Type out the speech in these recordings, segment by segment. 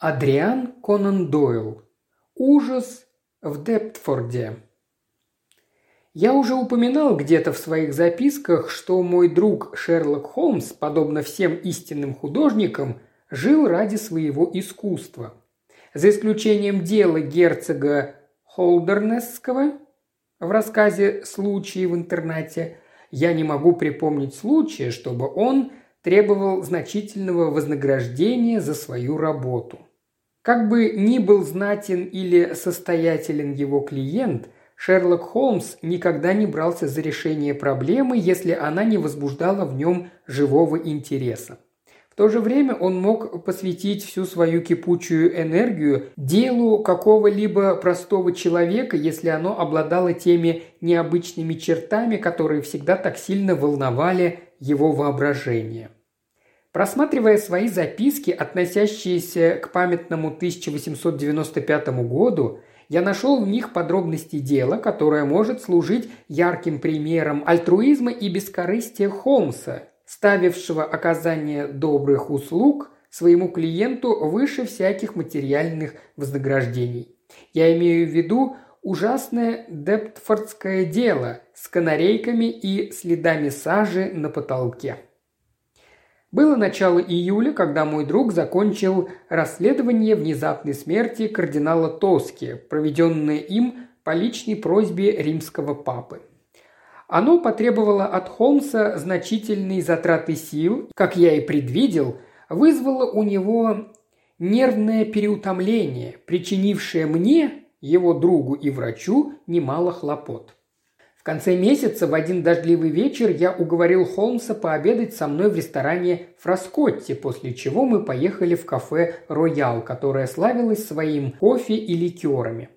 Адриан Конан Дойл. Ужас в Дептфорде. Я уже упоминал где-то в своих записках, что мой друг Шерлок Холмс, подобно всем истинным художникам, жил ради своего искусства. За исключением дела герцога Холдернесского в рассказе «Случаи в интернате», я не могу припомнить случая, чтобы он требовал значительного вознаграждения за свою работу. Как бы ни был знатен или состоятелен его клиент, Шерлок Холмс никогда не брался за решение проблемы, если она не возбуждала в нем живого интереса. В то же время он мог посвятить всю свою кипучую энергию делу какого-либо простого человека, если оно обладало теми необычными чертами, которые всегда так сильно волновали его воображение. Просматривая свои записки, относящиеся к памятному 1895 году, я нашел в них подробности дела, которое может служить ярким примером альтруизма и бескорыстия Холмса, ставившего оказание добрых услуг своему клиенту выше всяких материальных вознаграждений. Я имею в виду ужасное дептфордское дело с канарейками и следами сажи на потолке. Было начало июля, когда мой друг закончил расследование внезапной смерти кардинала Тоски, проведенное им по личной просьбе римского папы. Оно потребовало от Холмса значительной затраты сил, как я и предвидел, вызвало у него нервное переутомление, причинившее мне, его другу и врачу, немало хлопот конце месяца в один дождливый вечер я уговорил Холмса пообедать со мной в ресторане Фраскотти, после чего мы поехали в кафе «Роял», которое славилось своим кофе и ликерами.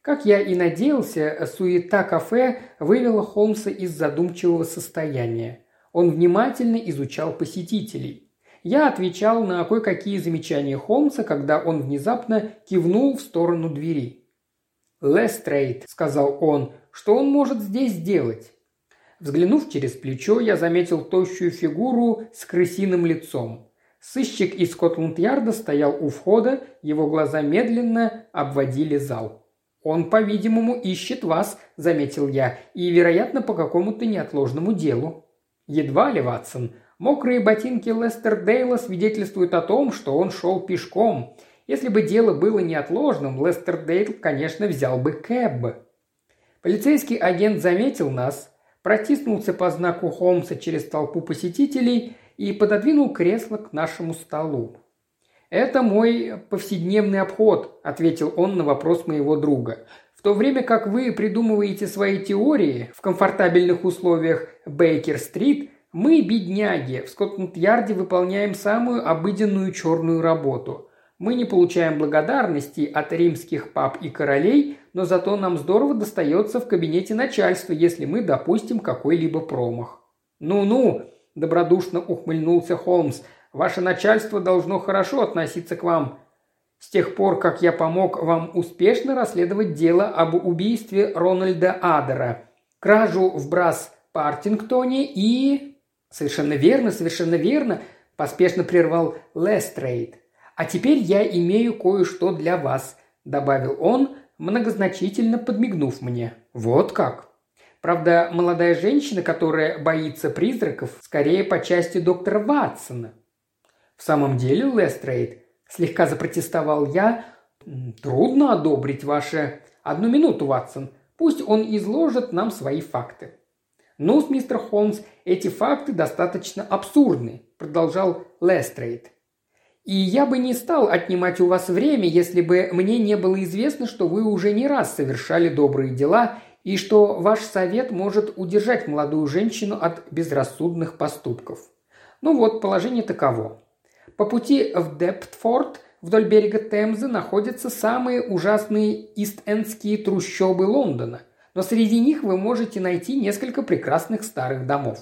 Как я и надеялся, суета кафе вывела Холмса из задумчивого состояния. Он внимательно изучал посетителей. Я отвечал на кое-какие замечания Холмса, когда он внезапно кивнул в сторону двери. «Лестрейд», — сказал он, что он может здесь сделать? Взглянув через плечо, я заметил тощую фигуру с крысиным лицом. Сыщик из Скотланд-Ярда стоял у входа, его глаза медленно обводили зал. «Он, по-видимому, ищет вас», – заметил я, – «и, вероятно, по какому-то неотложному делу». «Едва ли, Ватсон. Мокрые ботинки Лестер Дейла свидетельствуют о том, что он шел пешком. Если бы дело было неотложным, Лестер Дейл, конечно, взял бы кэб». Полицейский агент заметил нас, протиснулся по знаку Холмса через толпу посетителей и пододвинул кресло к нашему столу. «Это мой повседневный обход», – ответил он на вопрос моего друга. «В то время как вы придумываете свои теории в комфортабельных условиях Бейкер-стрит, мы, бедняги, в Скотланд-Ярде выполняем самую обыденную черную работу. Мы не получаем благодарности от римских пап и королей, но зато нам здорово достается в кабинете начальства, если мы допустим какой-либо промах». «Ну-ну», – добродушно ухмыльнулся Холмс, – «ваше начальство должно хорошо относиться к вам. С тех пор, как я помог вам успешно расследовать дело об убийстве Рональда Адера, кражу в Брас Партингтоне и...» «Совершенно верно, совершенно верно», – поспешно прервал Лестрейд. «А теперь я имею кое-что для вас», – добавил он, многозначительно подмигнув мне. «Вот как?» Правда, молодая женщина, которая боится призраков, скорее по части доктора Ватсона. В самом деле, Лестрейд, слегка запротестовал я, трудно одобрить ваше... Одну минуту, Ватсон. Пусть он изложит нам свои факты. «Ну, мистер Холмс, эти факты достаточно абсурдны», – продолжал Лестрейд. И я бы не стал отнимать у вас время, если бы мне не было известно, что вы уже не раз совершали добрые дела и что ваш совет может удержать молодую женщину от безрассудных поступков. Ну вот, положение таково. По пути в Дептфорд вдоль берега Темзы находятся самые ужасные ист-эндские трущобы Лондона, но среди них вы можете найти несколько прекрасных старых домов.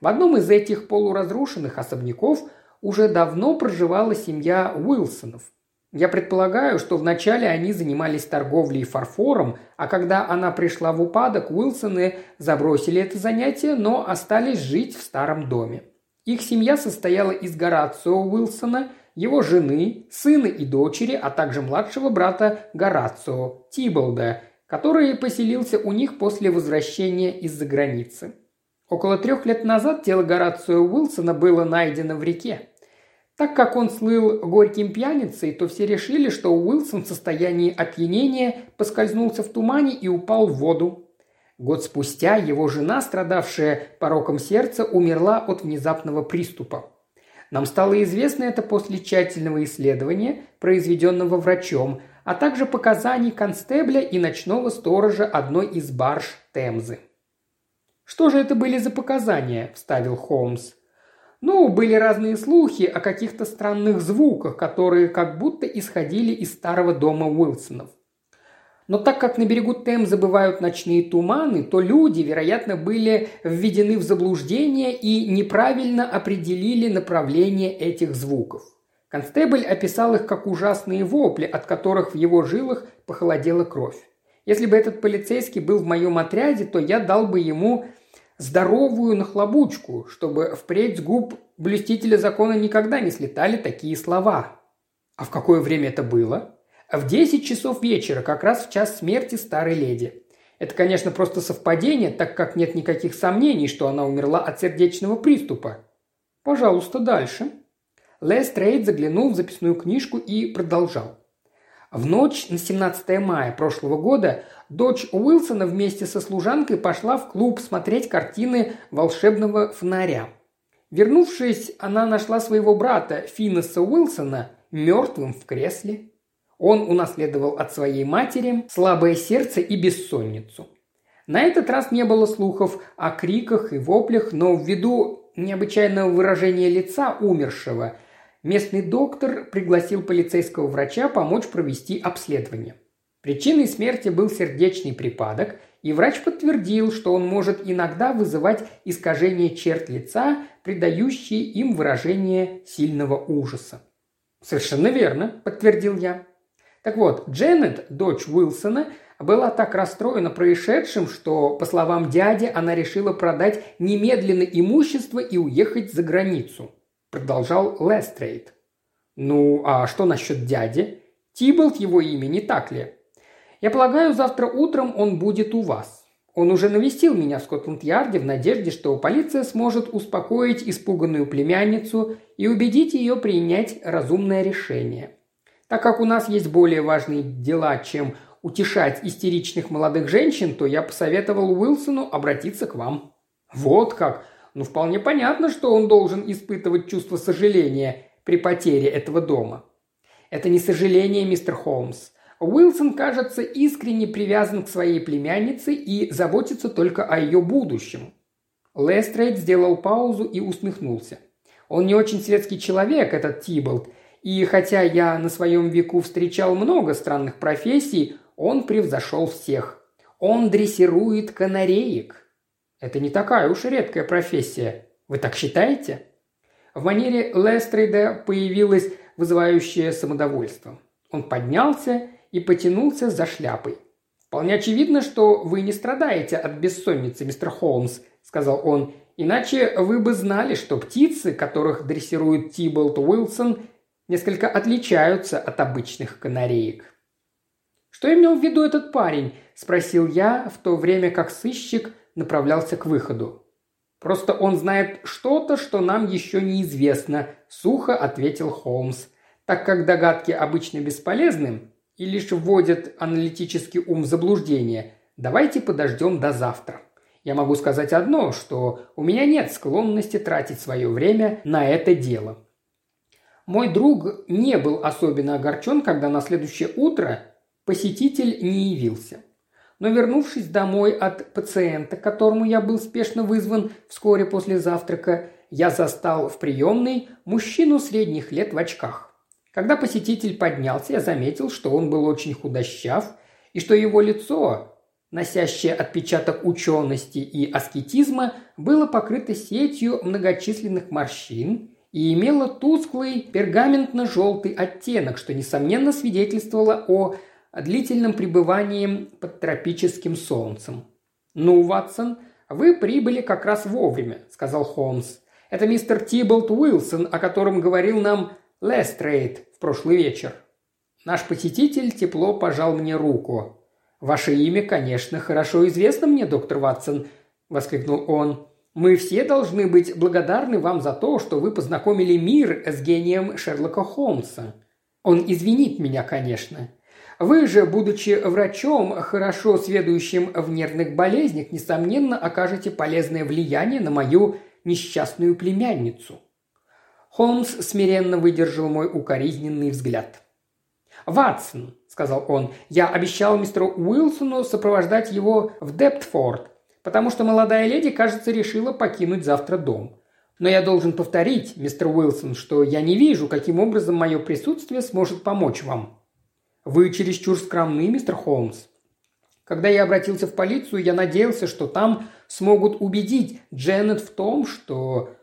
В одном из этих полуразрушенных особняков – уже давно проживала семья Уилсонов. Я предполагаю, что вначале они занимались торговлей фарфором, а когда она пришла в упадок, Уилсоны забросили это занятие, но остались жить в старом доме. Их семья состояла из Горацио Уилсона, его жены, сына и дочери, а также младшего брата Горацио, Тиболда, который поселился у них после возвращения из-за границы. Около трех лет назад тело Горацио Уилсона было найдено в реке. Так как он слыл горьким пьяницей, то все решили, что Уилсон в состоянии опьянения поскользнулся в тумане и упал в воду. Год спустя его жена, страдавшая пороком сердца, умерла от внезапного приступа. Нам стало известно это после тщательного исследования, произведенного врачом, а также показаний констебля и ночного сторожа одной из барж Темзы. «Что же это были за показания?» – вставил Холмс. Ну, были разные слухи о каких-то странных звуках, которые как будто исходили из старого дома Уилсонов. Но так как на берегу Темзы бывают ночные туманы, то люди, вероятно, были введены в заблуждение и неправильно определили направление этих звуков. Констебль описал их как ужасные вопли, от которых в его жилах похолодела кровь. Если бы этот полицейский был в моем отряде, то я дал бы ему здоровую нахлобучку, чтобы впредь с губ блюстителя закона никогда не слетали такие слова. А в какое время это было? В 10 часов вечера, как раз в час смерти старой леди. Это, конечно, просто совпадение, так как нет никаких сомнений, что она умерла от сердечного приступа. Пожалуйста, дальше. Лестрейд заглянул в записную книжку и продолжал. В ночь на 17 мая прошлого года дочь Уилсона вместе со служанкой пошла в клуб смотреть картины волшебного фонаря. Вернувшись, она нашла своего брата Финнеса Уилсона мертвым в кресле. Он унаследовал от своей матери слабое сердце и бессонницу. На этот раз не было слухов о криках и воплях, но ввиду необычайного выражения лица умершего Местный доктор пригласил полицейского врача помочь провести обследование. Причиной смерти был сердечный припадок, и врач подтвердил, что он может иногда вызывать искажение черт лица, придающие им выражение сильного ужаса. «Совершенно верно», – подтвердил я. Так вот, Дженнет, дочь Уилсона, была так расстроена происшедшим, что, по словам дяди, она решила продать немедленно имущество и уехать за границу – продолжал Лестрейд. «Ну, а что насчет дяди? Тиболт его имя, не так ли? Я полагаю, завтра утром он будет у вас. Он уже навестил меня в Скотланд-Ярде в надежде, что полиция сможет успокоить испуганную племянницу и убедить ее принять разумное решение. Так как у нас есть более важные дела, чем утешать истеричных молодых женщин, то я посоветовал Уилсону обратиться к вам». «Вот как!» Ну, вполне понятно, что он должен испытывать чувство сожаления при потере этого дома. Это не сожаление, мистер Холмс. Уилсон, кажется, искренне привязан к своей племяннице и заботится только о ее будущем. Лестрейд сделал паузу и усмехнулся. Он не очень светский человек, этот Тиболт, и хотя я на своем веку встречал много странных профессий, он превзошел всех. Он дрессирует канареек. Это не такая уж редкая профессия. Вы так считаете?» В манере Лестрейда появилось вызывающее самодовольство. Он поднялся и потянулся за шляпой. «Вполне очевидно, что вы не страдаете от бессонницы, мистер Холмс», – сказал он. «Иначе вы бы знали, что птицы, которых дрессирует Тиболт Уилсон, несколько отличаются от обычных канареек». «Что имел в виду этот парень?» – спросил я, в то время как сыщик – направлялся к выходу. «Просто он знает что-то, что нам еще неизвестно», – сухо ответил Холмс. «Так как догадки обычно бесполезны и лишь вводят аналитический ум в заблуждение, давайте подождем до завтра. Я могу сказать одно, что у меня нет склонности тратить свое время на это дело». Мой друг не был особенно огорчен, когда на следующее утро посетитель не явился – но вернувшись домой от пациента, которому я был спешно вызван вскоре после завтрака, я застал в приемной мужчину средних лет в очках. Когда посетитель поднялся, я заметил, что он был очень худощав, и что его лицо, носящее отпечаток учености и аскетизма, было покрыто сетью многочисленных морщин и имело тусклый пергаментно-желтый оттенок, что, несомненно, свидетельствовало о длительным пребыванием под тропическим солнцем. «Ну, Ватсон, вы прибыли как раз вовремя», – сказал Холмс. «Это мистер Тиболт Уилсон, о котором говорил нам Лестрейд в прошлый вечер». Наш посетитель тепло пожал мне руку. «Ваше имя, конечно, хорошо известно мне, доктор Ватсон», – воскликнул он. «Мы все должны быть благодарны вам за то, что вы познакомили мир с гением Шерлока Холмса. Он извинит меня, конечно. Вы же, будучи врачом, хорошо сведущим в нервных болезнях, несомненно, окажете полезное влияние на мою несчастную племянницу». Холмс смиренно выдержал мой укоризненный взгляд. «Ватсон», – сказал он, – «я обещал мистеру Уилсону сопровождать его в Дептфорд, потому что молодая леди, кажется, решила покинуть завтра дом. Но я должен повторить, мистер Уилсон, что я не вижу, каким образом мое присутствие сможет помочь вам. Вы чересчур скромны, мистер Холмс. Когда я обратился в полицию, я надеялся, что там смогут убедить Дженнет в том, что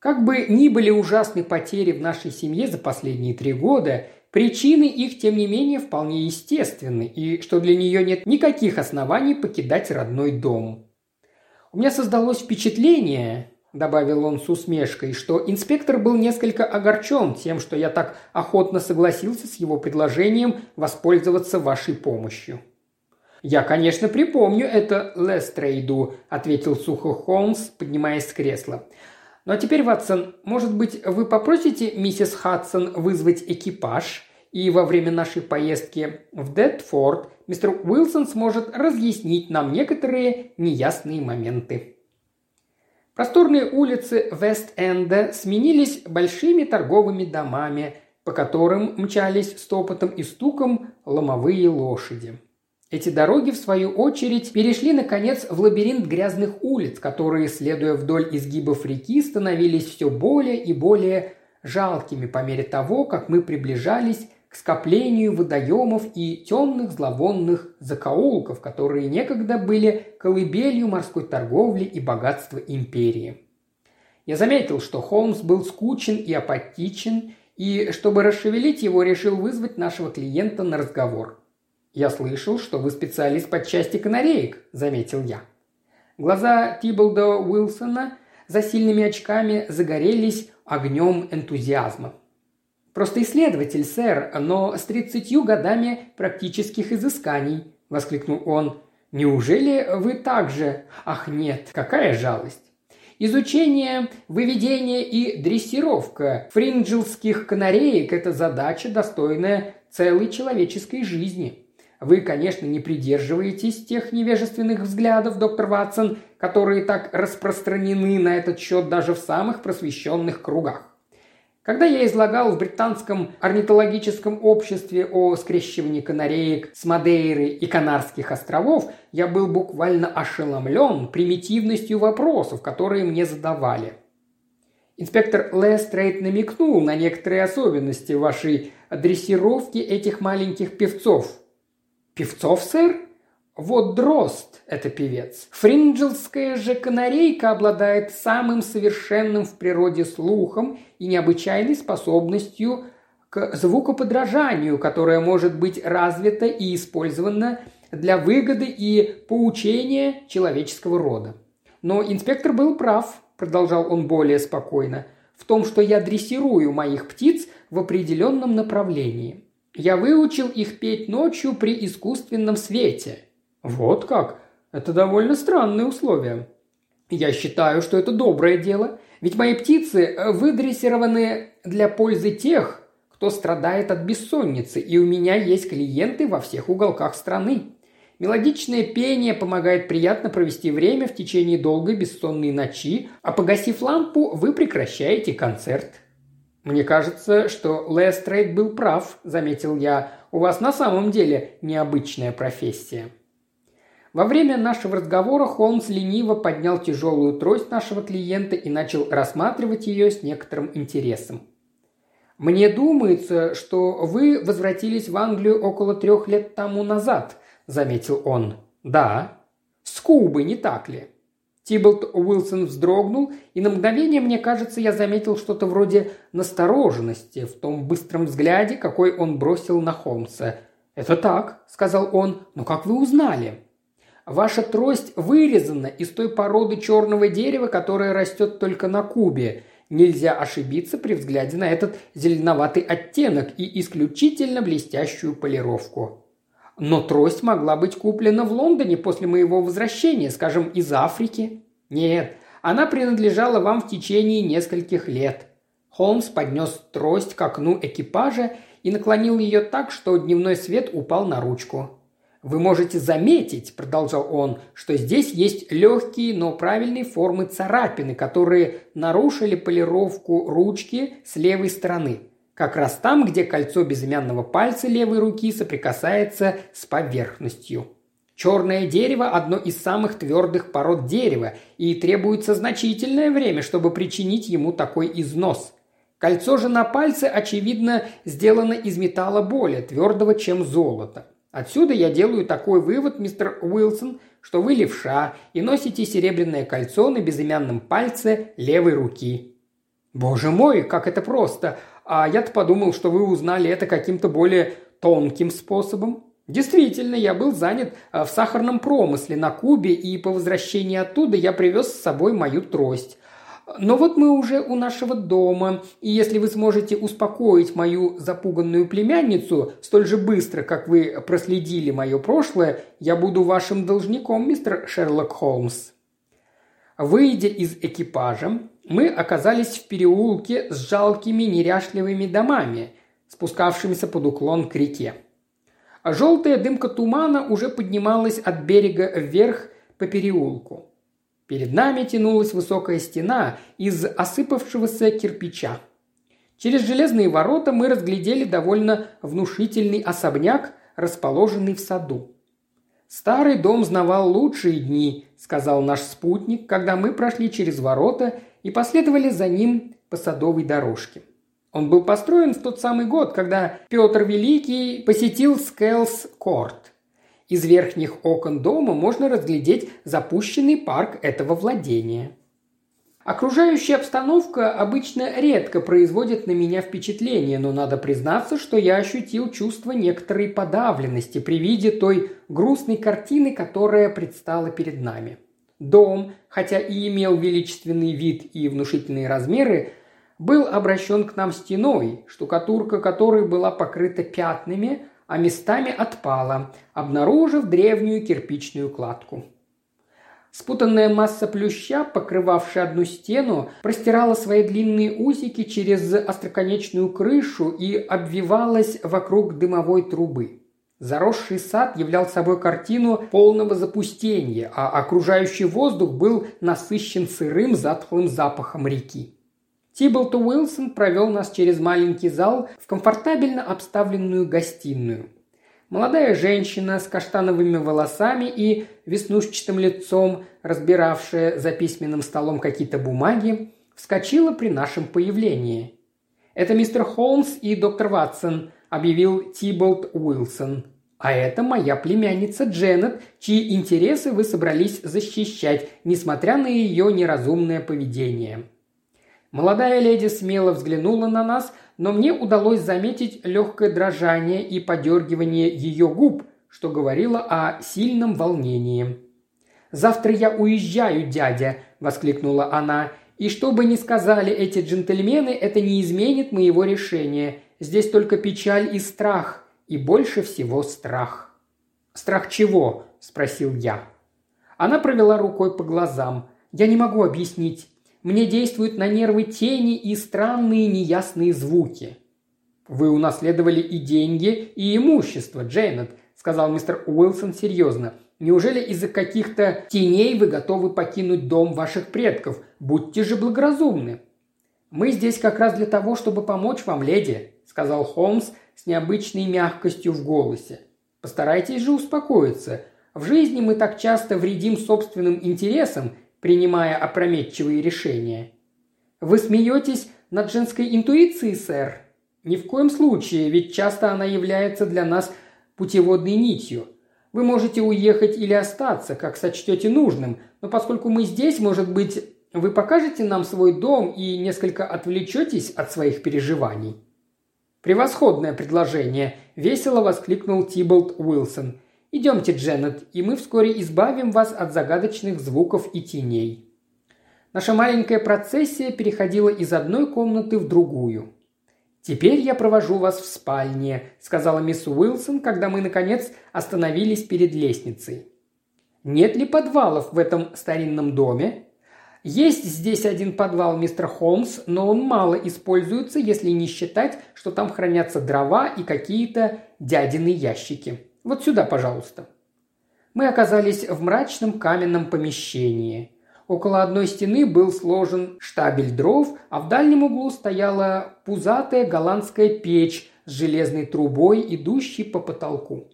как бы ни были ужасны потери в нашей семье за последние три года, причины их, тем не менее, вполне естественны, и что для нее нет никаких оснований покидать родной дом. У меня создалось впечатление, добавил он с усмешкой, что инспектор был несколько огорчен тем, что я так охотно согласился с его предложением воспользоваться вашей помощью. «Я, конечно, припомню это Лестрейду», – ответил сухо Холмс, поднимаясь с кресла. «Ну а теперь, Ватсон, может быть, вы попросите миссис Хадсон вызвать экипаж, и во время нашей поездки в Детфорд мистер Уилсон сможет разъяснить нам некоторые неясные моменты». Просторные улицы Вест-Энда сменились большими торговыми домами, по которым мчались стопотом и стуком ломовые лошади. Эти дороги, в свою очередь, перешли, наконец, в лабиринт грязных улиц, которые, следуя вдоль изгибов реки, становились все более и более жалкими по мере того, как мы приближались к скоплению водоемов и темных зловонных закоулков, которые некогда были колыбелью морской торговли и богатства империи. Я заметил, что Холмс был скучен и апатичен, и, чтобы расшевелить его, решил вызвать нашего клиента на разговор. «Я слышал, что вы специалист по части канареек», – заметил я. Глаза Тиболда Уилсона за сильными очками загорелись огнем энтузиазма. Просто исследователь, сэр, но с тридцатью годами практических изысканий», – воскликнул он. «Неужели вы также? Ах нет, какая жалость!» Изучение, выведение и дрессировка фринджилских канареек – это задача, достойная целой человеческой жизни. Вы, конечно, не придерживаетесь тех невежественных взглядов, доктор Ватсон, которые так распространены на этот счет даже в самых просвещенных кругах. Когда я излагал в британском орнитологическом обществе о скрещивании канареек с Мадейры и Канарских островов, я был буквально ошеломлен примитивностью вопросов, которые мне задавали. Инспектор Лестрейд намекнул на некоторые особенности вашей дрессировки этих маленьких певцов. «Певцов, сэр?» Вот Дрозд – это певец. Фринджелская же канарейка обладает самым совершенным в природе слухом и необычайной способностью к звукоподражанию, которая может быть развита и использована для выгоды и поучения человеческого рода. Но инспектор был прав, продолжал он более спокойно, в том, что я дрессирую моих птиц в определенном направлении. Я выучил их петь ночью при искусственном свете – «Вот как? Это довольно странные условия». «Я считаю, что это доброе дело, ведь мои птицы э, выдрессированы для пользы тех, кто страдает от бессонницы, и у меня есть клиенты во всех уголках страны. Мелодичное пение помогает приятно провести время в течение долгой бессонной ночи, а погасив лампу, вы прекращаете концерт». «Мне кажется, что Лестрейд был прав», – заметил я. «У вас на самом деле необычная профессия». Во время нашего разговора Холмс лениво поднял тяжелую трость нашего клиента и начал рассматривать ее с некоторым интересом. «Мне думается, что вы возвратились в Англию около трех лет тому назад», – заметил он. «Да». «С Кубы, не так ли?» Тиболт Уилсон вздрогнул, и на мгновение, мне кажется, я заметил что-то вроде настороженности в том быстром взгляде, какой он бросил на Холмса. «Это так», – сказал он, – «но как вы узнали?» Ваша трость вырезана из той породы черного дерева, которая растет только на Кубе. Нельзя ошибиться при взгляде на этот зеленоватый оттенок и исключительно блестящую полировку. Но трость могла быть куплена в Лондоне после моего возвращения, скажем, из Африки. Нет, она принадлежала вам в течение нескольких лет. Холмс поднес трость к окну экипажа и наклонил ее так, что дневной свет упал на ручку. «Вы можете заметить», – продолжал он, – «что здесь есть легкие, но правильной формы царапины, которые нарушили полировку ручки с левой стороны. Как раз там, где кольцо безымянного пальца левой руки соприкасается с поверхностью. Черное дерево – одно из самых твердых пород дерева, и требуется значительное время, чтобы причинить ему такой износ. Кольцо же на пальце, очевидно, сделано из металла более твердого, чем золото. Отсюда я делаю такой вывод, мистер Уилсон, что вы левша и носите серебряное кольцо на безымянном пальце левой руки. Боже мой, как это просто! А я-то подумал, что вы узнали это каким-то более тонким способом. Действительно, я был занят а, в сахарном промысле на Кубе, и по возвращении оттуда я привез с собой мою трость. Но вот мы уже у нашего дома, и если вы сможете успокоить мою запуганную племянницу столь же быстро, как вы проследили мое прошлое, я буду вашим должником, мистер Шерлок Холмс». Выйдя из экипажа, мы оказались в переулке с жалкими неряшливыми домами, спускавшимися под уклон к реке. Желтая дымка тумана уже поднималась от берега вверх по переулку. Перед нами тянулась высокая стена из осыпавшегося кирпича. Через железные ворота мы разглядели довольно внушительный особняк, расположенный в саду. «Старый дом знавал лучшие дни», – сказал наш спутник, когда мы прошли через ворота и последовали за ним по садовой дорожке. Он был построен в тот самый год, когда Петр Великий посетил Скелс-Корт. Из верхних окон дома можно разглядеть запущенный парк этого владения. Окружающая обстановка обычно редко производит на меня впечатление, но надо признаться, что я ощутил чувство некоторой подавленности при виде той грустной картины, которая предстала перед нами. Дом, хотя и имел величественный вид и внушительные размеры, был обращен к нам стеной, штукатурка которой была покрыта пятнами, а местами отпала, обнаружив древнюю кирпичную кладку. Спутанная масса плюща, покрывавшая одну стену, простирала свои длинные усики через остроконечную крышу и обвивалась вокруг дымовой трубы. Заросший сад являл собой картину полного запустения, а окружающий воздух был насыщен сырым затхлым запахом реки. Тиблт Уилсон провел нас через маленький зал в комфортабельно обставленную гостиную. Молодая женщина с каштановыми волосами и веснушчатым лицом, разбиравшая за письменным столом какие-то бумаги, вскочила при нашем появлении. «Это мистер Холмс и доктор Ватсон», – объявил Тиболт Уилсон. «А это моя племянница Дженнет, чьи интересы вы собрались защищать, несмотря на ее неразумное поведение». Молодая леди смело взглянула на нас, но мне удалось заметить легкое дрожание и подергивание ее губ, что говорило о сильном волнении. «Завтра я уезжаю, дядя!» – воскликнула она. «И что бы ни сказали эти джентльмены, это не изменит моего решения. Здесь только печаль и страх, и больше всего страх». «Страх чего?» – спросил я. Она провела рукой по глазам. «Я не могу объяснить. Мне действуют на нервы тени и странные неясные звуки». «Вы унаследовали и деньги, и имущество, Джейнет», – сказал мистер Уилсон серьезно. «Неужели из-за каких-то теней вы готовы покинуть дом ваших предков? Будьте же благоразумны». «Мы здесь как раз для того, чтобы помочь вам, леди», – сказал Холмс с необычной мягкостью в голосе. «Постарайтесь же успокоиться. В жизни мы так часто вредим собственным интересам принимая опрометчивые решения. Вы смеетесь над женской интуицией, сэр? Ни в коем случае, ведь часто она является для нас путеводной нитью. Вы можете уехать или остаться, как сочтете нужным, но поскольку мы здесь, может быть, вы покажете нам свой дом и несколько отвлечетесь от своих переживаний?» «Превосходное предложение!» – весело воскликнул Тиболт Уилсон. «Идемте, Дженнет, и мы вскоре избавим вас от загадочных звуков и теней». Наша маленькая процессия переходила из одной комнаты в другую. «Теперь я провожу вас в спальне», – сказала мисс Уилсон, когда мы, наконец, остановились перед лестницей. «Нет ли подвалов в этом старинном доме?» «Есть здесь один подвал, мистер Холмс, но он мало используется, если не считать, что там хранятся дрова и какие-то дядины ящики. Вот сюда, пожалуйста». Мы оказались в мрачном каменном помещении. Около одной стены был сложен штабель дров, а в дальнем углу стояла пузатая голландская печь с железной трубой, идущей по потолку.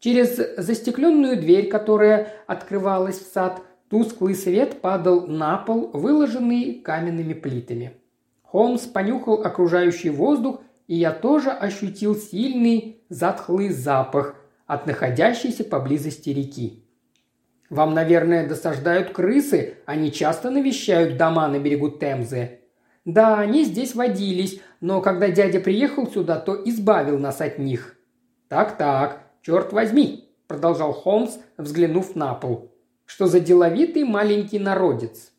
Через застекленную дверь, которая открывалась в сад, тусклый свет падал на пол, выложенный каменными плитами. Холмс понюхал окружающий воздух, и я тоже ощутил сильный затхлый запах от находящейся поблизости реки. Вам, наверное, досаждают крысы, они часто навещают дома на берегу Темзы. Да, они здесь водились, но когда дядя приехал сюда, то избавил нас от них. Так-так, черт возьми, продолжал Холмс, взглянув на пол. Что за деловитый маленький народец.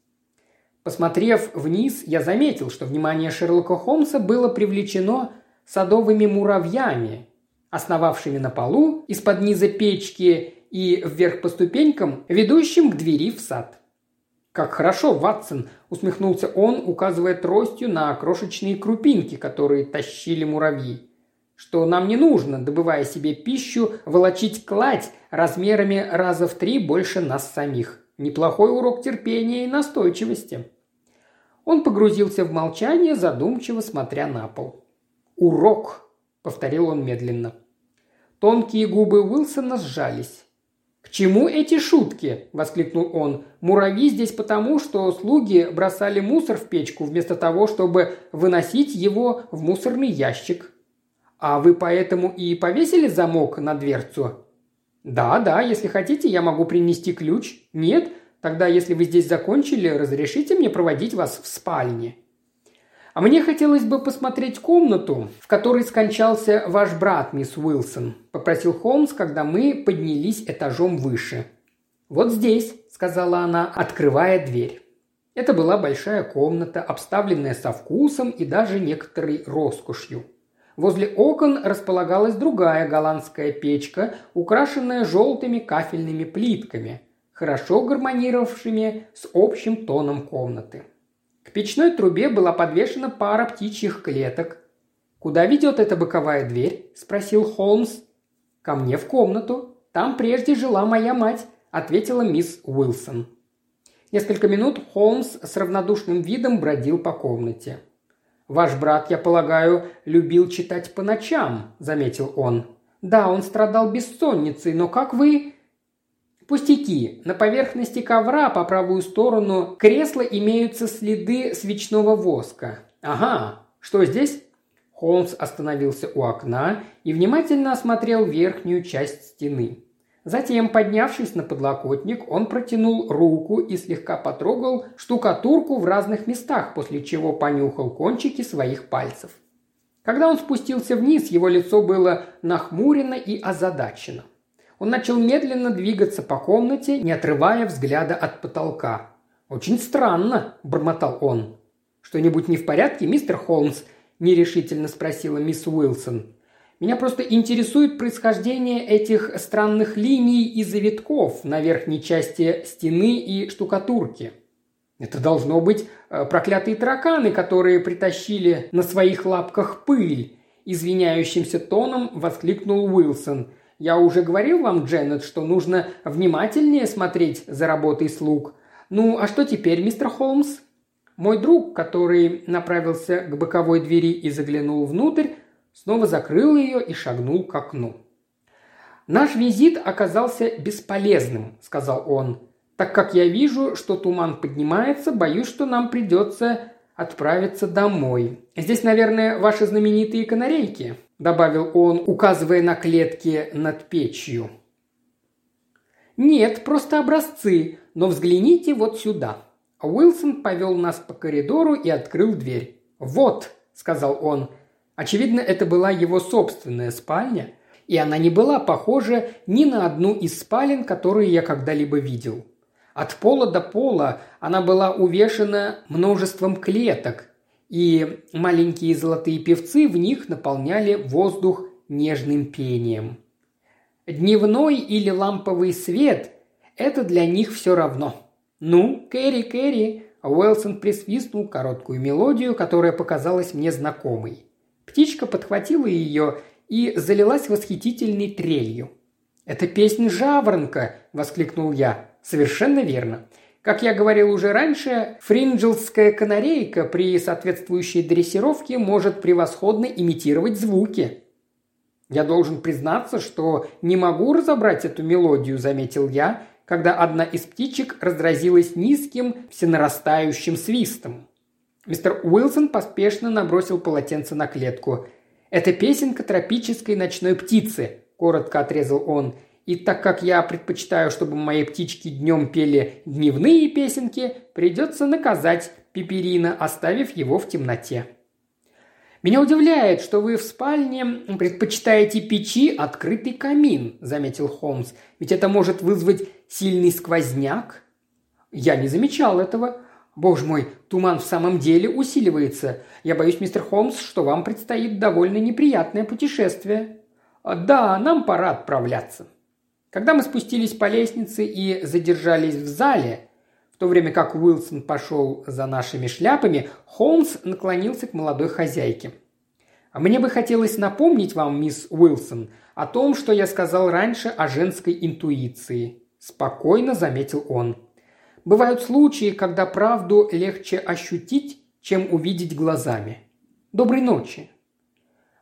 Посмотрев вниз, я заметил, что внимание Шерлока Холмса было привлечено садовыми муравьями, основавшими на полу из-под низа печки и вверх по ступенькам, ведущим к двери в сад. «Как хорошо, Ватсон!» – усмехнулся он, указывая тростью на крошечные крупинки, которые тащили муравьи. «Что нам не нужно, добывая себе пищу, волочить кладь размерами раза в три больше нас самих. Неплохой урок терпения и настойчивости». Он погрузился в молчание, задумчиво смотря на пол. «Урок!» – повторил он медленно. Тонкие губы Уилсона сжались. «К чему эти шутки?» – воскликнул он. «Муравьи здесь потому, что слуги бросали мусор в печку вместо того, чтобы выносить его в мусорный ящик». «А вы поэтому и повесили замок на дверцу?» «Да, да, если хотите, я могу принести ключ». «Нет? Тогда, если вы здесь закончили, разрешите мне проводить вас в спальне». А мне хотелось бы посмотреть комнату, в которой скончался ваш брат, мисс Уилсон», – попросил Холмс, когда мы поднялись этажом выше. «Вот здесь», – сказала она, открывая дверь. Это была большая комната, обставленная со вкусом и даже некоторой роскошью. Возле окон располагалась другая голландская печка, украшенная желтыми кафельными плитками, хорошо гармонировавшими с общим тоном комнаты. К печной трубе была подвешена пара птичьих клеток. «Куда ведет эта боковая дверь?» – спросил Холмс. «Ко мне в комнату. Там прежде жила моя мать», – ответила мисс Уилсон. Несколько минут Холмс с равнодушным видом бродил по комнате. «Ваш брат, я полагаю, любил читать по ночам», – заметил он. «Да, он страдал бессонницей, но как вы...» Пустяки. На поверхности ковра по правую сторону кресла имеются следы свечного воска. Ага. Что здесь? Холмс остановился у окна и внимательно осмотрел верхнюю часть стены. Затем, поднявшись на подлокотник, он протянул руку и слегка потрогал штукатурку в разных местах, после чего понюхал кончики своих пальцев. Когда он спустился вниз, его лицо было нахмурено и озадачено. Он начал медленно двигаться по комнате, не отрывая взгляда от потолка. «Очень странно», – бормотал он. «Что-нибудь не в порядке, мистер Холмс?» – нерешительно спросила мисс Уилсон. «Меня просто интересует происхождение этих странных линий и завитков на верхней части стены и штукатурки. Это должно быть э, проклятые тараканы, которые притащили на своих лапках пыль», – извиняющимся тоном воскликнул Уилсон – я уже говорил вам, Дженнет, что нужно внимательнее смотреть за работой слуг. Ну, а что теперь, мистер Холмс?» Мой друг, который направился к боковой двери и заглянул внутрь, снова закрыл ее и шагнул к окну. «Наш визит оказался бесполезным», – сказал он. «Так как я вижу, что туман поднимается, боюсь, что нам придется отправиться домой. Здесь, наверное, ваши знаменитые канарейки добавил он, указывая на клетки над печью. «Нет, просто образцы, но взгляните вот сюда». Уилсон повел нас по коридору и открыл дверь. «Вот», – сказал он. Очевидно, это была его собственная спальня, и она не была похожа ни на одну из спален, которые я когда-либо видел. От пола до пола она была увешана множеством клеток, и маленькие золотые певцы в них наполняли воздух нежным пением. Дневной или ламповый свет – это для них все равно. «Ну, Кэрри, Кэрри!» Уэлсон присвистнул короткую мелодию, которая показалась мне знакомой. Птичка подхватила ее и залилась восхитительной трелью. «Это песнь жаворонка!» – воскликнул я. «Совершенно верно. Как я говорил уже раньше, фринджелская канарейка при соответствующей дрессировке может превосходно имитировать звуки. «Я должен признаться, что не могу разобрать эту мелодию», – заметил я, когда одна из птичек разразилась низким, всенарастающим свистом. Мистер Уилсон поспешно набросил полотенце на клетку. «Это песенка тропической ночной птицы», – коротко отрезал он. «И так как я предпочитаю, чтобы мои птички днем пели дневные песенки, придется наказать Пеперина, оставив его в темноте». «Меня удивляет, что вы в спальне предпочитаете печи открытый камин», – заметил Холмс. «Ведь это может вызвать сильный сквозняк». «Я не замечал этого. Боже мой, туман в самом деле усиливается. Я боюсь, мистер Холмс, что вам предстоит довольно неприятное путешествие». «Да, нам пора отправляться». Когда мы спустились по лестнице и задержались в зале, в то время как Уилсон пошел за нашими шляпами, Холмс наклонился к молодой хозяйке. «А «Мне бы хотелось напомнить вам, мисс Уилсон, о том, что я сказал раньше о женской интуиции», – спокойно заметил он. «Бывают случаи, когда правду легче ощутить, чем увидеть глазами. Доброй ночи».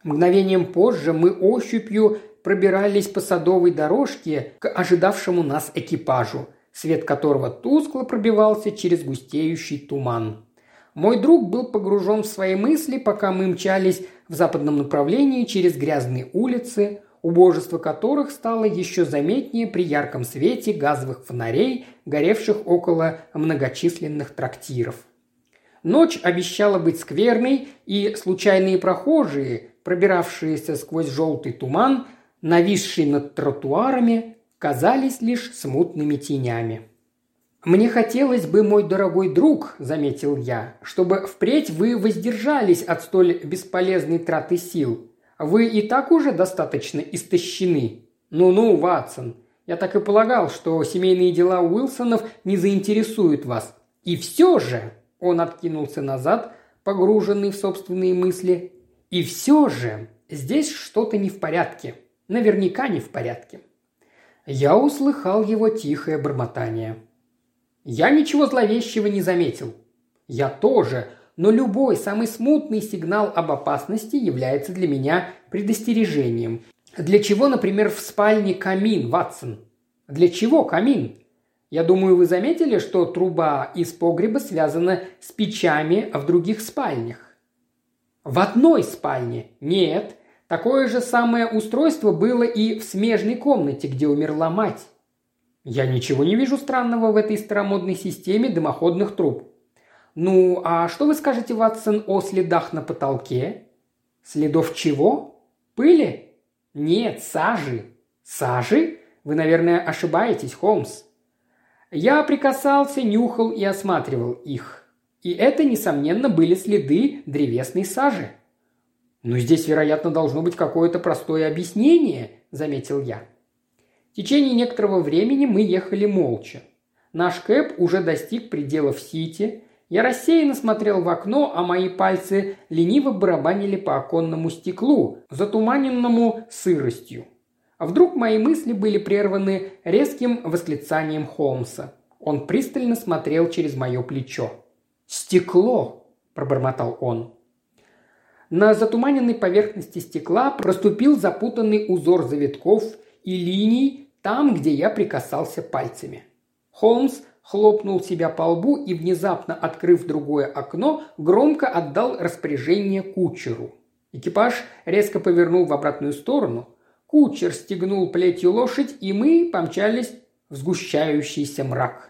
Мгновением позже мы ощупью пробирались по садовой дорожке к ожидавшему нас экипажу, свет которого тускло пробивался через густеющий туман. Мой друг был погружен в свои мысли, пока мы мчались в западном направлении через грязные улицы, убожество которых стало еще заметнее при ярком свете газовых фонарей, горевших около многочисленных трактиров. Ночь обещала быть скверной, и случайные прохожие, пробиравшиеся сквозь желтый туман, нависший над тротуарами, казались лишь смутными тенями. «Мне хотелось бы, мой дорогой друг», – заметил я, – «чтобы впредь вы воздержались от столь бесполезной траты сил. Вы и так уже достаточно истощены. Ну-ну, Ватсон, я так и полагал, что семейные дела Уилсонов не заинтересуют вас. И все же...» – он откинулся назад, погруженный в собственные мысли. «И все же здесь что-то не в порядке. Наверняка не в порядке». Я услыхал его тихое бормотание – я ничего зловещего не заметил. Я тоже, но любой самый смутный сигнал об опасности является для меня предостережением. Для чего, например, в спальне камин, Ватсон? Для чего камин? Я думаю, вы заметили, что труба из погреба связана с печами в других спальнях. В одной спальне? Нет. Такое же самое устройство было и в смежной комнате, где умерла мать. Я ничего не вижу странного в этой старомодной системе дымоходных труб. Ну, а что вы скажете, Ватсон, о следах на потолке? Следов чего? Пыли? Нет, сажи. Сажи? Вы, наверное, ошибаетесь, Холмс. Я прикасался, нюхал и осматривал их. И это, несомненно, были следы древесной сажи. «Но здесь, вероятно, должно быть какое-то простое объяснение», – заметил я. В течение некоторого времени мы ехали молча. Наш кэп уже достиг пределов Сити. Я рассеянно смотрел в окно, а мои пальцы лениво барабанили по оконному стеклу, затуманенному сыростью. А вдруг мои мысли были прерваны резким восклицанием Холмса. Он пристально смотрел через мое плечо. «Стекло!» – пробормотал он. На затуманенной поверхности стекла проступил запутанный узор завитков – и линий там, где я прикасался пальцами. Холмс хлопнул себя по лбу и, внезапно открыв другое окно, громко отдал распоряжение кучеру. Экипаж резко повернул в обратную сторону. Кучер стегнул плетью лошадь, и мы помчались в сгущающийся мрак.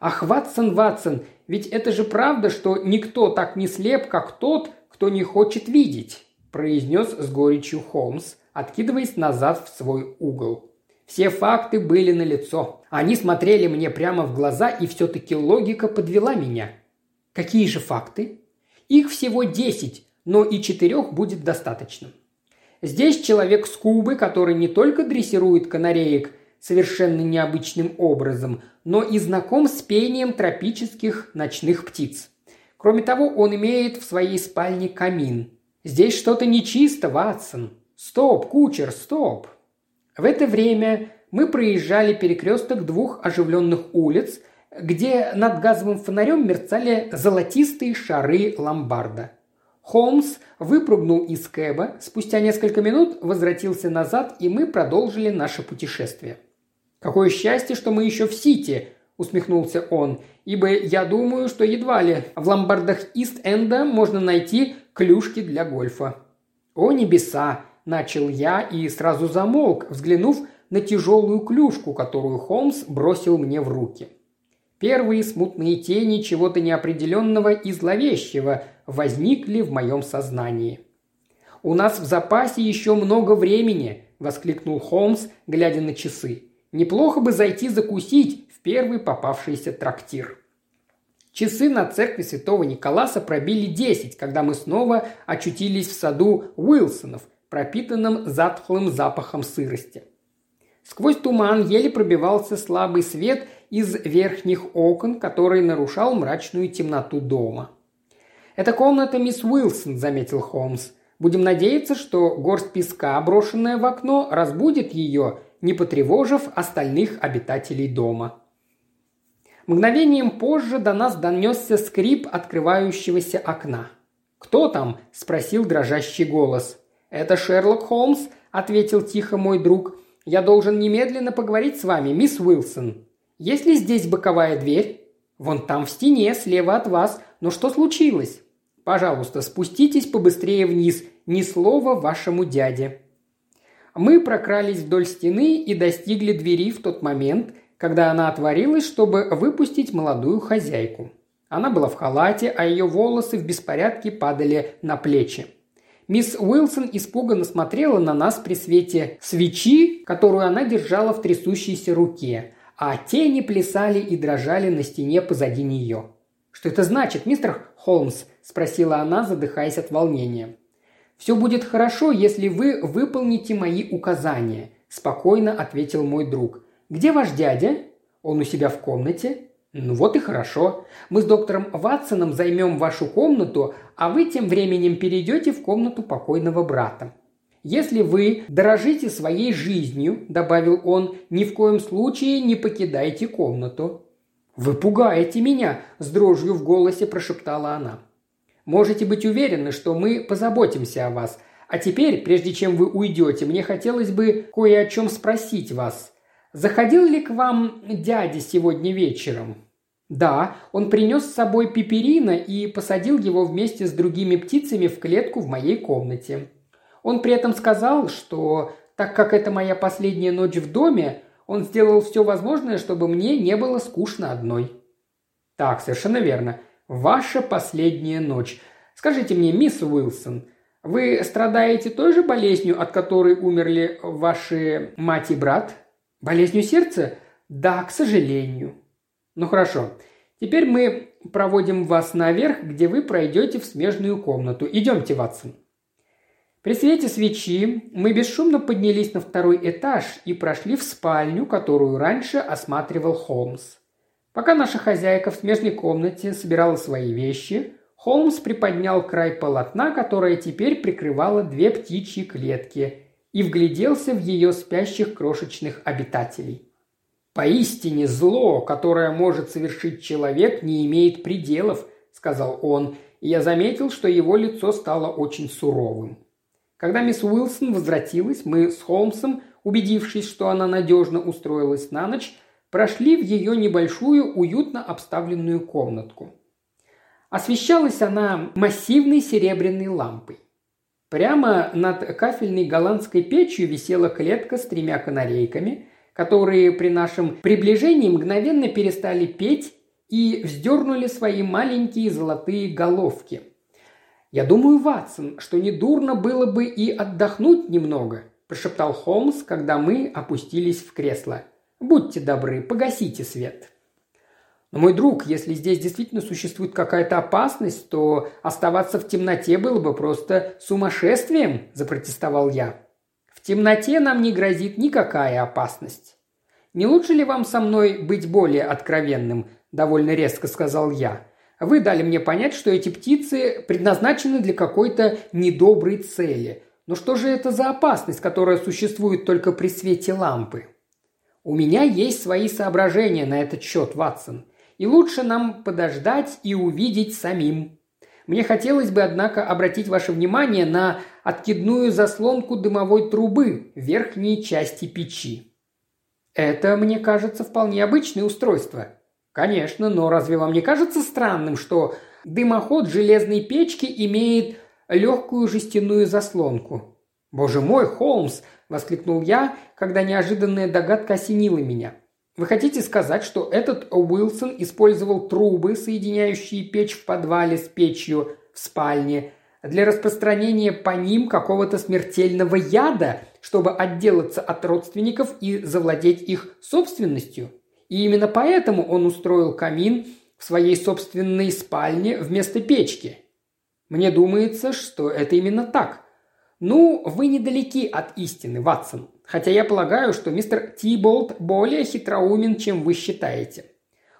«Ах, Ватсон, Ватсон, ведь это же правда, что никто так не слеп, как тот, кто не хочет видеть», – произнес с горечью Холмс, откидываясь назад в свой угол. Все факты были налицо. Они смотрели мне прямо в глаза, и все-таки логика подвела меня. Какие же факты? Их всего десять, но и четырех будет достаточно. Здесь человек с Кубы, который не только дрессирует канареек совершенно необычным образом, но и знаком с пением тропических ночных птиц. Кроме того, он имеет в своей спальне камин. Здесь что-то нечисто, Ватсон. Стоп, кучер, стоп. В это время мы проезжали перекресток двух оживленных улиц, где над газовым фонарем мерцали золотистые шары ломбарда. Холмс выпрыгнул из кэба, спустя несколько минут возвратился назад, и мы продолжили наше путешествие. «Какое счастье, что мы еще в Сити!» – усмехнулся он, «ибо я думаю, что едва ли в ломбардах Ист-Энда можно найти клюшки для гольфа». «О небеса!» – начал я и сразу замолк, взглянув на тяжелую клюшку, которую Холмс бросил мне в руки. Первые смутные тени чего-то неопределенного и зловещего возникли в моем сознании. «У нас в запасе еще много времени», – воскликнул Холмс, глядя на часы. «Неплохо бы зайти закусить первый попавшийся трактир». Часы на церкви святого Николаса пробили десять, когда мы снова очутились в саду Уилсонов, пропитанном затхлым запахом сырости. Сквозь туман еле пробивался слабый свет из верхних окон, который нарушал мрачную темноту дома. «Это комната мисс Уилсон», – заметил Холмс. «Будем надеяться, что горсть песка, брошенная в окно, разбудит ее, не потревожив остальных обитателей дома». Мгновением позже до нас донесся скрип открывающегося окна. «Кто там?» – спросил дрожащий голос. «Это Шерлок Холмс», – ответил тихо мой друг. «Я должен немедленно поговорить с вами, мисс Уилсон». Есть ли здесь боковая дверь? Вон там в стене, слева от вас. Но что случилось? Пожалуйста, спуститесь побыстрее вниз. Ни слова вашему дяде». Мы прокрались вдоль стены и достигли двери в тот момент, когда она отворилась, чтобы выпустить молодую хозяйку. Она была в халате, а ее волосы в беспорядке падали на плечи. Мисс Уилсон испуганно смотрела на нас при свете свечи, которую она держала в трясущейся руке, а тени плясали и дрожали на стене позади нее. «Что это значит, мистер Холмс?» – спросила она, задыхаясь от волнения. «Все будет хорошо, если вы выполните мои указания», – спокойно ответил мой друг. «Где ваш дядя?» «Он у себя в комнате». «Ну вот и хорошо. Мы с доктором Ватсоном займем вашу комнату, а вы тем временем перейдете в комнату покойного брата. «Если вы дорожите своей жизнью», – добавил он, – «ни в коем случае не покидайте комнату». «Вы пугаете меня», – с дрожью в голосе прошептала она. «Можете быть уверены, что мы позаботимся о вас. А теперь, прежде чем вы уйдете, мне хотелось бы кое о чем спросить вас. Заходил ли к вам дядя сегодня вечером?» «Да, он принес с собой пеперина и посадил его вместе с другими птицами в клетку в моей комнате. Он при этом сказал, что так как это моя последняя ночь в доме, он сделал все возможное, чтобы мне не было скучно одной. Так, совершенно верно. Ваша последняя ночь. Скажите мне, мисс Уилсон, вы страдаете той же болезнью, от которой умерли ваши мать и брат? Болезнью сердца? Да, к сожалению. Ну хорошо. Теперь мы проводим вас наверх, где вы пройдете в смежную комнату. Идемте, Ватсон. При свете свечи мы бесшумно поднялись на второй этаж и прошли в спальню, которую раньше осматривал Холмс. Пока наша хозяйка в смежной комнате собирала свои вещи, Холмс приподнял край полотна, которое теперь прикрывало две птичьи клетки, и вгляделся в ее спящих крошечных обитателей. «Поистине зло, которое может совершить человек, не имеет пределов», – сказал он, и я заметил, что его лицо стало очень суровым. Когда мисс Уилсон возвратилась, мы с Холмсом, убедившись, что она надежно устроилась на ночь, прошли в ее небольшую, уютно обставленную комнатку. Освещалась она массивной серебряной лампой. Прямо над кафельной голландской печью висела клетка с тремя канарейками, которые при нашем приближении мгновенно перестали петь и вздернули свои маленькие золотые головки – я думаю, Ватсон, что недурно было бы и отдохнуть немного. – прошептал Холмс, когда мы опустились в кресло. «Будьте добры, погасите свет». Но мой друг, если здесь действительно существует какая-то опасность, то оставаться в темноте было бы просто сумасшествием, запротестовал я. В темноте нам не грозит никакая опасность. Не лучше ли вам со мной быть более откровенным, довольно резко сказал я. Вы дали мне понять, что эти птицы предназначены для какой-то недоброй цели. Но что же это за опасность, которая существует только при свете лампы? У меня есть свои соображения на этот счет, Ватсон – и лучше нам подождать и увидеть самим. Мне хотелось бы, однако, обратить ваше внимание на откидную заслонку дымовой трубы в верхней части печи. Это, мне кажется, вполне обычное устройство. Конечно, но разве вам не кажется странным, что дымоход железной печки имеет легкую жестяную заслонку? «Боже мой, Холмс!» – воскликнул я, когда неожиданная догадка осенила меня – вы хотите сказать, что этот Уилсон использовал трубы, соединяющие печь в подвале с печью в спальне, для распространения по ним какого-то смертельного яда, чтобы отделаться от родственников и завладеть их собственностью? И именно поэтому он устроил камин в своей собственной спальне вместо печки. Мне думается, что это именно так. Ну, вы недалеки от истины, Ватсон. Хотя я полагаю, что мистер Тиболт более хитроумен, чем вы считаете.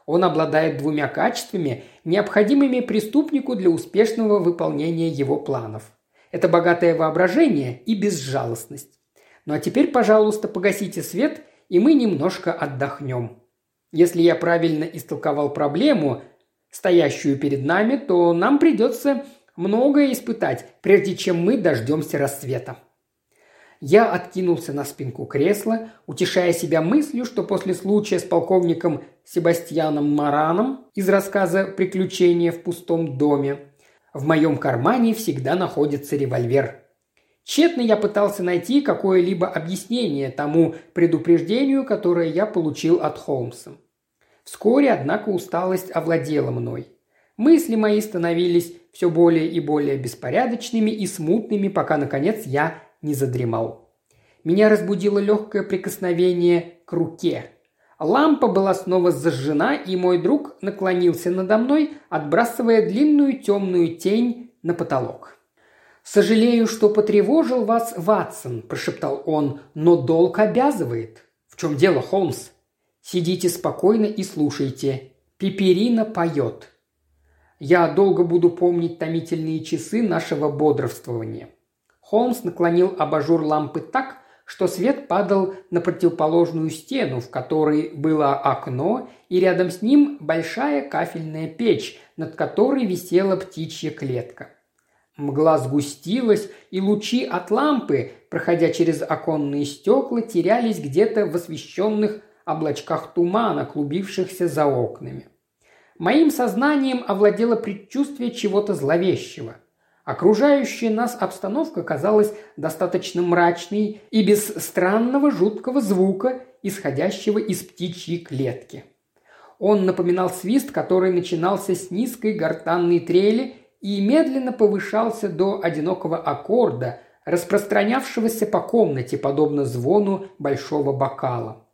Он обладает двумя качествами, необходимыми преступнику для успешного выполнения его планов. Это богатое воображение и безжалостность. Ну а теперь, пожалуйста, погасите свет, и мы немножко отдохнем. Если я правильно истолковал проблему, стоящую перед нами, то нам придется многое испытать, прежде чем мы дождемся рассвета. Я откинулся на спинку кресла, утешая себя мыслью, что после случая с полковником Себастьяном Мараном из рассказа «Приключения в пустом доме» в моем кармане всегда находится револьвер. Тщетно я пытался найти какое-либо объяснение тому предупреждению, которое я получил от Холмса. Вскоре, однако, усталость овладела мной. Мысли мои становились все более и более беспорядочными и смутными, пока, наконец, я не задремал. Меня разбудило легкое прикосновение к руке. Лампа была снова зажжена, и мой друг наклонился надо мной, отбрасывая длинную темную тень на потолок. «Сожалею, что потревожил вас, Ватсон», – прошептал он, – «но долг обязывает». «В чем дело, Холмс?» «Сидите спокойно и слушайте. Пиперина поет». Я долго буду помнить томительные часы нашего бодрствования. Холмс наклонил абажур лампы так, что свет падал на противоположную стену, в которой было окно, и рядом с ним большая кафельная печь, над которой висела птичья клетка. Мгла сгустилась, и лучи от лампы, проходя через оконные стекла, терялись где-то в освещенных облачках тумана, клубившихся за окнами. Моим сознанием овладело предчувствие чего-то зловещего – Окружающая нас обстановка казалась достаточно мрачной и без странного жуткого звука, исходящего из птичьей клетки. Он напоминал свист, который начинался с низкой гортанной трели и медленно повышался до одинокого аккорда, распространявшегося по комнате, подобно звону большого бокала.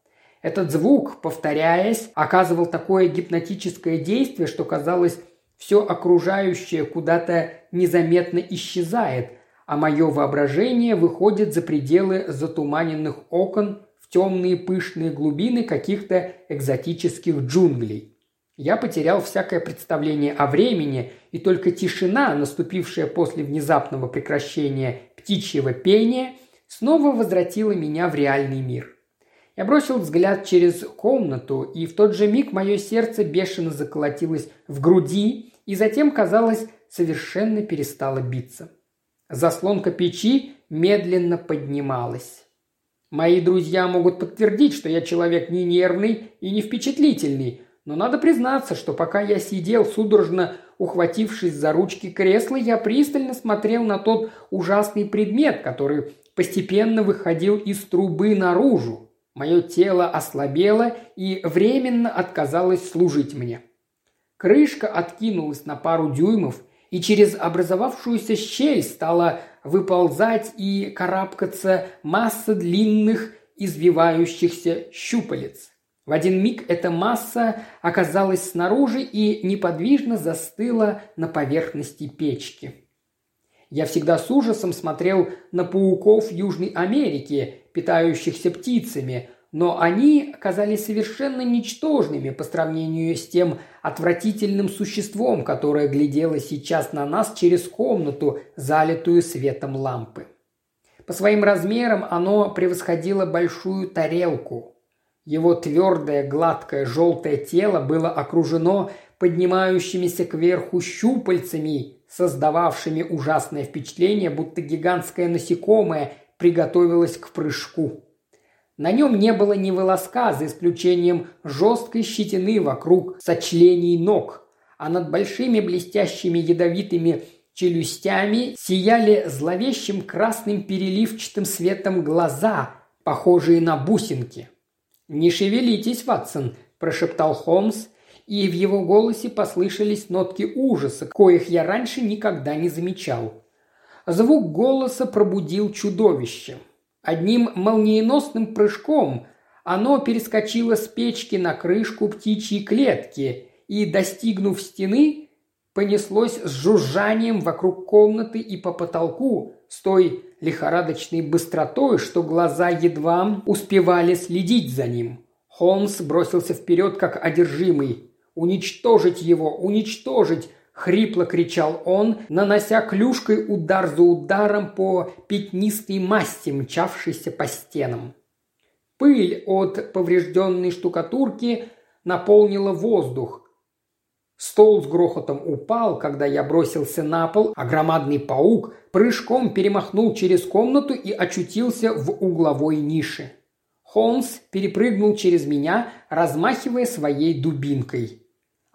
Этот звук, повторяясь, оказывал такое гипнотическое действие, что казалось все окружающее куда-то незаметно исчезает, а мое воображение выходит за пределы затуманенных окон в темные пышные глубины каких-то экзотических джунглей. Я потерял всякое представление о времени, и только тишина, наступившая после внезапного прекращения птичьего пения, снова возвратила меня в реальный мир. Я бросил взгляд через комнату, и в тот же миг мое сердце бешено заколотилось в груди, и затем, казалось, совершенно перестало биться. Заслонка печи медленно поднималась. Мои друзья могут подтвердить, что я человек не нервный и не впечатлительный, но надо признаться, что пока я сидел, судорожно ухватившись за ручки кресла, я пристально смотрел на тот ужасный предмет, который постепенно выходил из трубы наружу. Мое тело ослабело и временно отказалось служить мне. Крышка откинулась на пару дюймов, и через образовавшуюся щель стала выползать и карабкаться масса длинных извивающихся щупалец. В один миг эта масса оказалась снаружи и неподвижно застыла на поверхности печки. Я всегда с ужасом смотрел на пауков Южной Америки, питающихся птицами, но они оказались совершенно ничтожными по сравнению с тем отвратительным существом, которое глядело сейчас на нас через комнату, залитую светом лампы. По своим размерам оно превосходило большую тарелку. Его твердое, гладкое, желтое тело было окружено поднимающимися кверху щупальцами, создававшими ужасное впечатление, будто гигантское насекомое приготовилось к прыжку. На нем не было ни волоска, за исключением жесткой щетины вокруг сочлений ног, а над большими блестящими ядовитыми челюстями сияли зловещим красным переливчатым светом глаза, похожие на бусинки. «Не шевелитесь, Ватсон», – прошептал Холмс, и в его голосе послышались нотки ужаса, коих я раньше никогда не замечал. Звук голоса пробудил чудовище – Одним молниеносным прыжком оно перескочило с печки на крышку птичьей клетки и, достигнув стены, понеслось с жужжанием вокруг комнаты и по потолку с той лихорадочной быстротой, что глаза едва успевали следить за ним. Холмс бросился вперед, как одержимый. «Уничтожить его! Уничтожить! Хрипло кричал он, нанося клюшкой удар за ударом по пятнистой масти, мчавшейся по стенам. Пыль от поврежденной штукатурки наполнила воздух. Стол с грохотом упал, когда я бросился на пол, а громадный паук прыжком перемахнул через комнату и очутился в угловой нише. Холмс перепрыгнул через меня, размахивая своей дубинкой.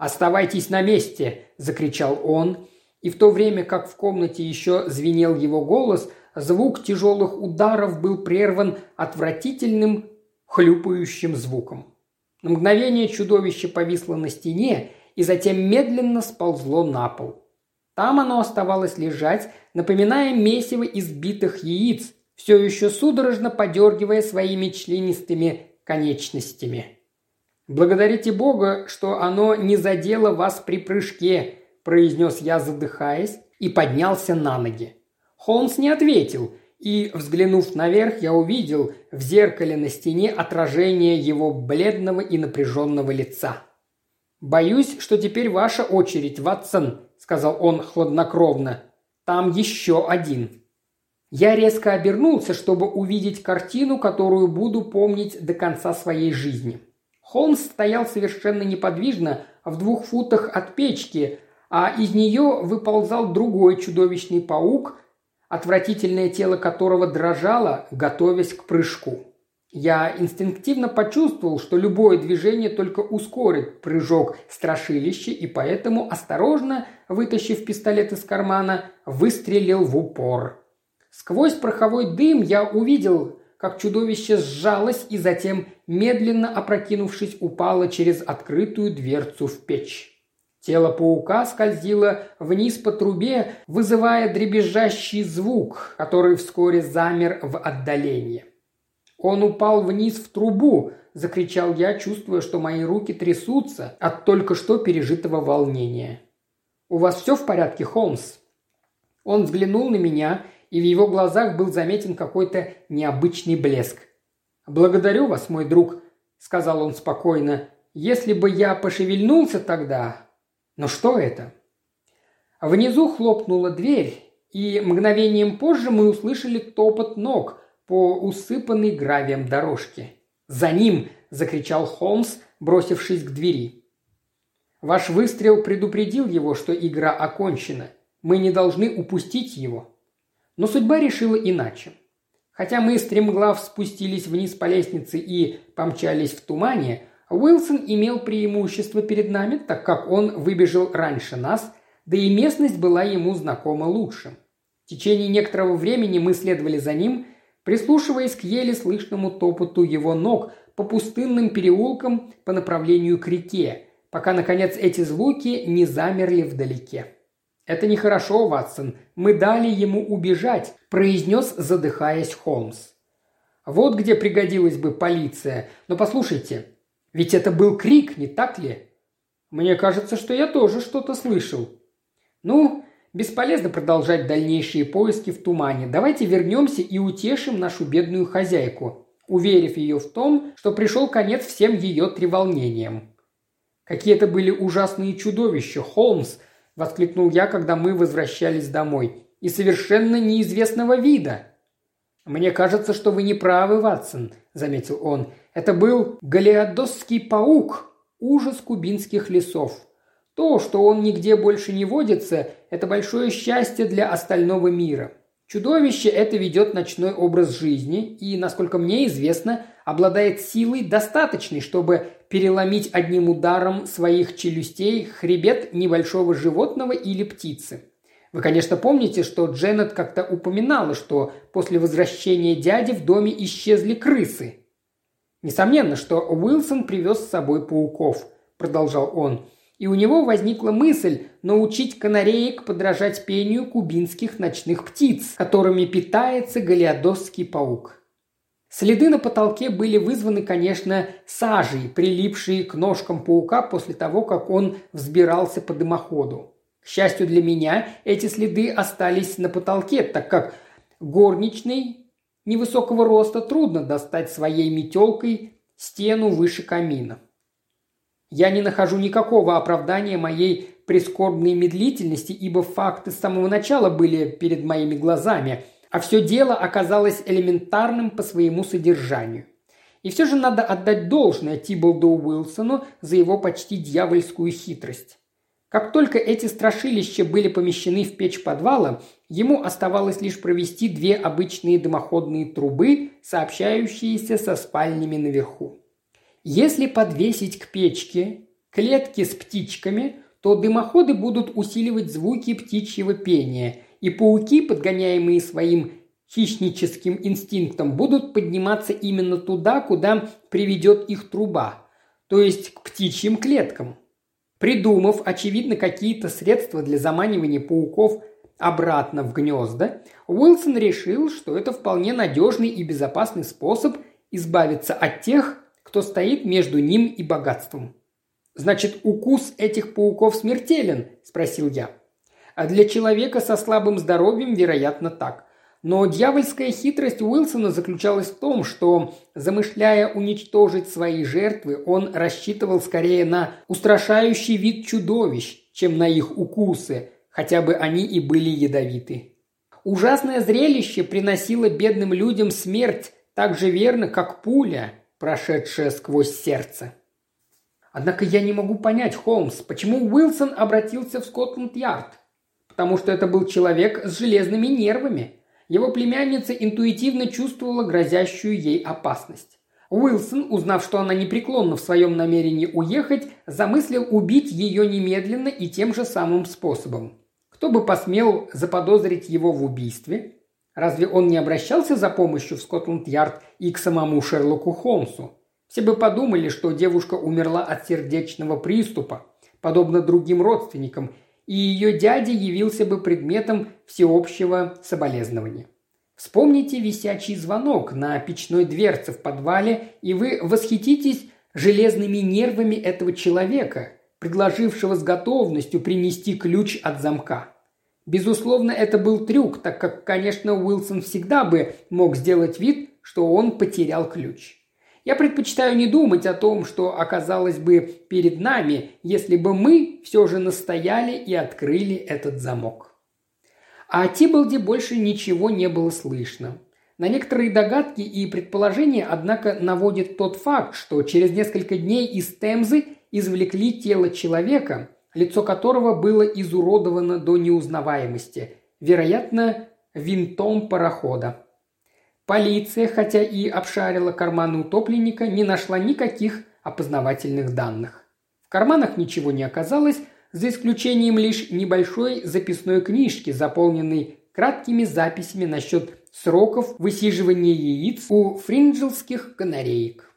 «Оставайтесь на месте!» – закричал он. И в то время, как в комнате еще звенел его голос, звук тяжелых ударов был прерван отвратительным хлюпающим звуком. На мгновение чудовище повисло на стене и затем медленно сползло на пол. Там оно оставалось лежать, напоминая месиво избитых яиц, все еще судорожно подергивая своими членистыми конечностями. «Благодарите Бога, что оно не задело вас при прыжке», – произнес я, задыхаясь, и поднялся на ноги. Холмс не ответил, и, взглянув наверх, я увидел в зеркале на стене отражение его бледного и напряженного лица. «Боюсь, что теперь ваша очередь, Ватсон», – сказал он хладнокровно. «Там еще один». Я резко обернулся, чтобы увидеть картину, которую буду помнить до конца своей жизни – Холмс стоял совершенно неподвижно в двух футах от печки, а из нее выползал другой чудовищный паук, отвратительное тело которого дрожало, готовясь к прыжку. Я инстинктивно почувствовал, что любое движение только ускорит прыжок страшилища, и поэтому, осторожно вытащив пистолет из кармана, выстрелил в упор. Сквозь пороховой дым я увидел, как чудовище сжалось и затем, медленно опрокинувшись, упало через открытую дверцу в печь. Тело паука скользило вниз по трубе, вызывая дребезжащий звук, который вскоре замер в отдалении. «Он упал вниз в трубу!» – закричал я, чувствуя, что мои руки трясутся от только что пережитого волнения. «У вас все в порядке, Холмс?» Он взглянул на меня и в его глазах был заметен какой-то необычный блеск. «Благодарю вас, мой друг», – сказал он спокойно. «Если бы я пошевельнулся тогда...» «Но что это?» Внизу хлопнула дверь, и мгновением позже мы услышали топот ног по усыпанной гравием дорожке. «За ним!» – закричал Холмс, бросившись к двери. «Ваш выстрел предупредил его, что игра окончена. Мы не должны упустить его». Но судьба решила иначе. Хотя мы стремглав спустились вниз по лестнице и помчались в тумане, Уилсон имел преимущество перед нами, так как он выбежал раньше нас, да и местность была ему знакома лучше. В течение некоторого времени мы следовали за ним, прислушиваясь к еле слышному топоту его ног по пустынным переулкам по направлению к реке, пока, наконец, эти звуки не замерли вдалеке. «Это нехорошо, Ватсон. Мы дали ему убежать», – произнес, задыхаясь Холмс. «Вот где пригодилась бы полиция. Но послушайте, ведь это был крик, не так ли?» «Мне кажется, что я тоже что-то слышал». «Ну, бесполезно продолжать дальнейшие поиски в тумане. Давайте вернемся и утешим нашу бедную хозяйку, уверив ее в том, что пришел конец всем ее треволнениям». «Какие это были ужасные чудовища, Холмс!» – воскликнул я, когда мы возвращались домой. «И совершенно неизвестного вида!» «Мне кажется, что вы не правы, Ватсон», – заметил он. «Это был галиадосский паук, ужас кубинских лесов. То, что он нигде больше не водится, это большое счастье для остального мира. Чудовище это ведет ночной образ жизни и, насколько мне известно, обладает силой достаточной, чтобы переломить одним ударом своих челюстей хребет небольшого животного или птицы. Вы, конечно, помните, что Дженнет как-то упоминала, что после возвращения дяди в доме исчезли крысы. Несомненно, что Уилсон привез с собой пауков, продолжал он, и у него возникла мысль научить канареек подражать пению кубинских ночных птиц, которыми питается галиадосский паук. Следы на потолке были вызваны, конечно, сажей, прилипшей к ножкам паука после того, как он взбирался по дымоходу. К счастью для меня, эти следы остались на потолке, так как горничной невысокого роста трудно достать своей метелкой стену выше камина. Я не нахожу никакого оправдания моей прискорбной медлительности, ибо факты с самого начала были перед моими глазами – а все дело оказалось элементарным по своему содержанию. И все же надо отдать должное Тиболду Уилсону за его почти дьявольскую хитрость. Как только эти страшилища были помещены в печь подвала, ему оставалось лишь провести две обычные дымоходные трубы, сообщающиеся со спальнями наверху. Если подвесить к печке клетки с птичками, то дымоходы будут усиливать звуки птичьего пения – и пауки, подгоняемые своим хищническим инстинктом, будут подниматься именно туда, куда приведет их труба, то есть к птичьим клеткам. Придумав, очевидно, какие-то средства для заманивания пауков обратно в гнезда, Уилсон решил, что это вполне надежный и безопасный способ избавиться от тех, кто стоит между ним и богатством. «Значит, укус этих пауков смертелен?» – спросил я. А для человека со слабым здоровьем, вероятно, так. Но дьявольская хитрость Уилсона заключалась в том, что, замышляя уничтожить свои жертвы, он рассчитывал скорее на устрашающий вид чудовищ, чем на их укусы, хотя бы они и были ядовиты. Ужасное зрелище приносило бедным людям смерть так же верно, как пуля, прошедшая сквозь сердце. Однако я не могу понять, Холмс, почему Уилсон обратился в Скотланд-Ярд? Потому что это был человек с железными нервами. Его племянница интуитивно чувствовала грозящую ей опасность. Уилсон, узнав, что она непреклонна в своем намерении уехать, замыслил убить ее немедленно и тем же самым способом. Кто бы посмел заподозрить его в убийстве? Разве он не обращался за помощью в Скотланд-Ярд и к самому Шерлоку Холмсу? Все бы подумали, что девушка умерла от сердечного приступа, подобно другим родственникам, и ее дядя явился бы предметом всеобщего соболезнования. Вспомните висячий звонок на печной дверце в подвале, и вы восхититесь железными нервами этого человека, предложившего с готовностью принести ключ от замка. Безусловно, это был трюк, так как, конечно, Уилсон всегда бы мог сделать вид, что он потерял ключ. Я предпочитаю не думать о том, что оказалось бы перед нами, если бы мы все же настояли и открыли этот замок. А о Тибалде больше ничего не было слышно. На некоторые догадки и предположения, однако, наводит тот факт, что через несколько дней из Темзы извлекли тело человека, лицо которого было изуродовано до неузнаваемости, вероятно, винтом парохода. Полиция, хотя и обшарила карманы утопленника, не нашла никаких опознавательных данных. В карманах ничего не оказалось, за исключением лишь небольшой записной книжки, заполненной краткими записями насчет сроков высиживания яиц у фринджелских канареек.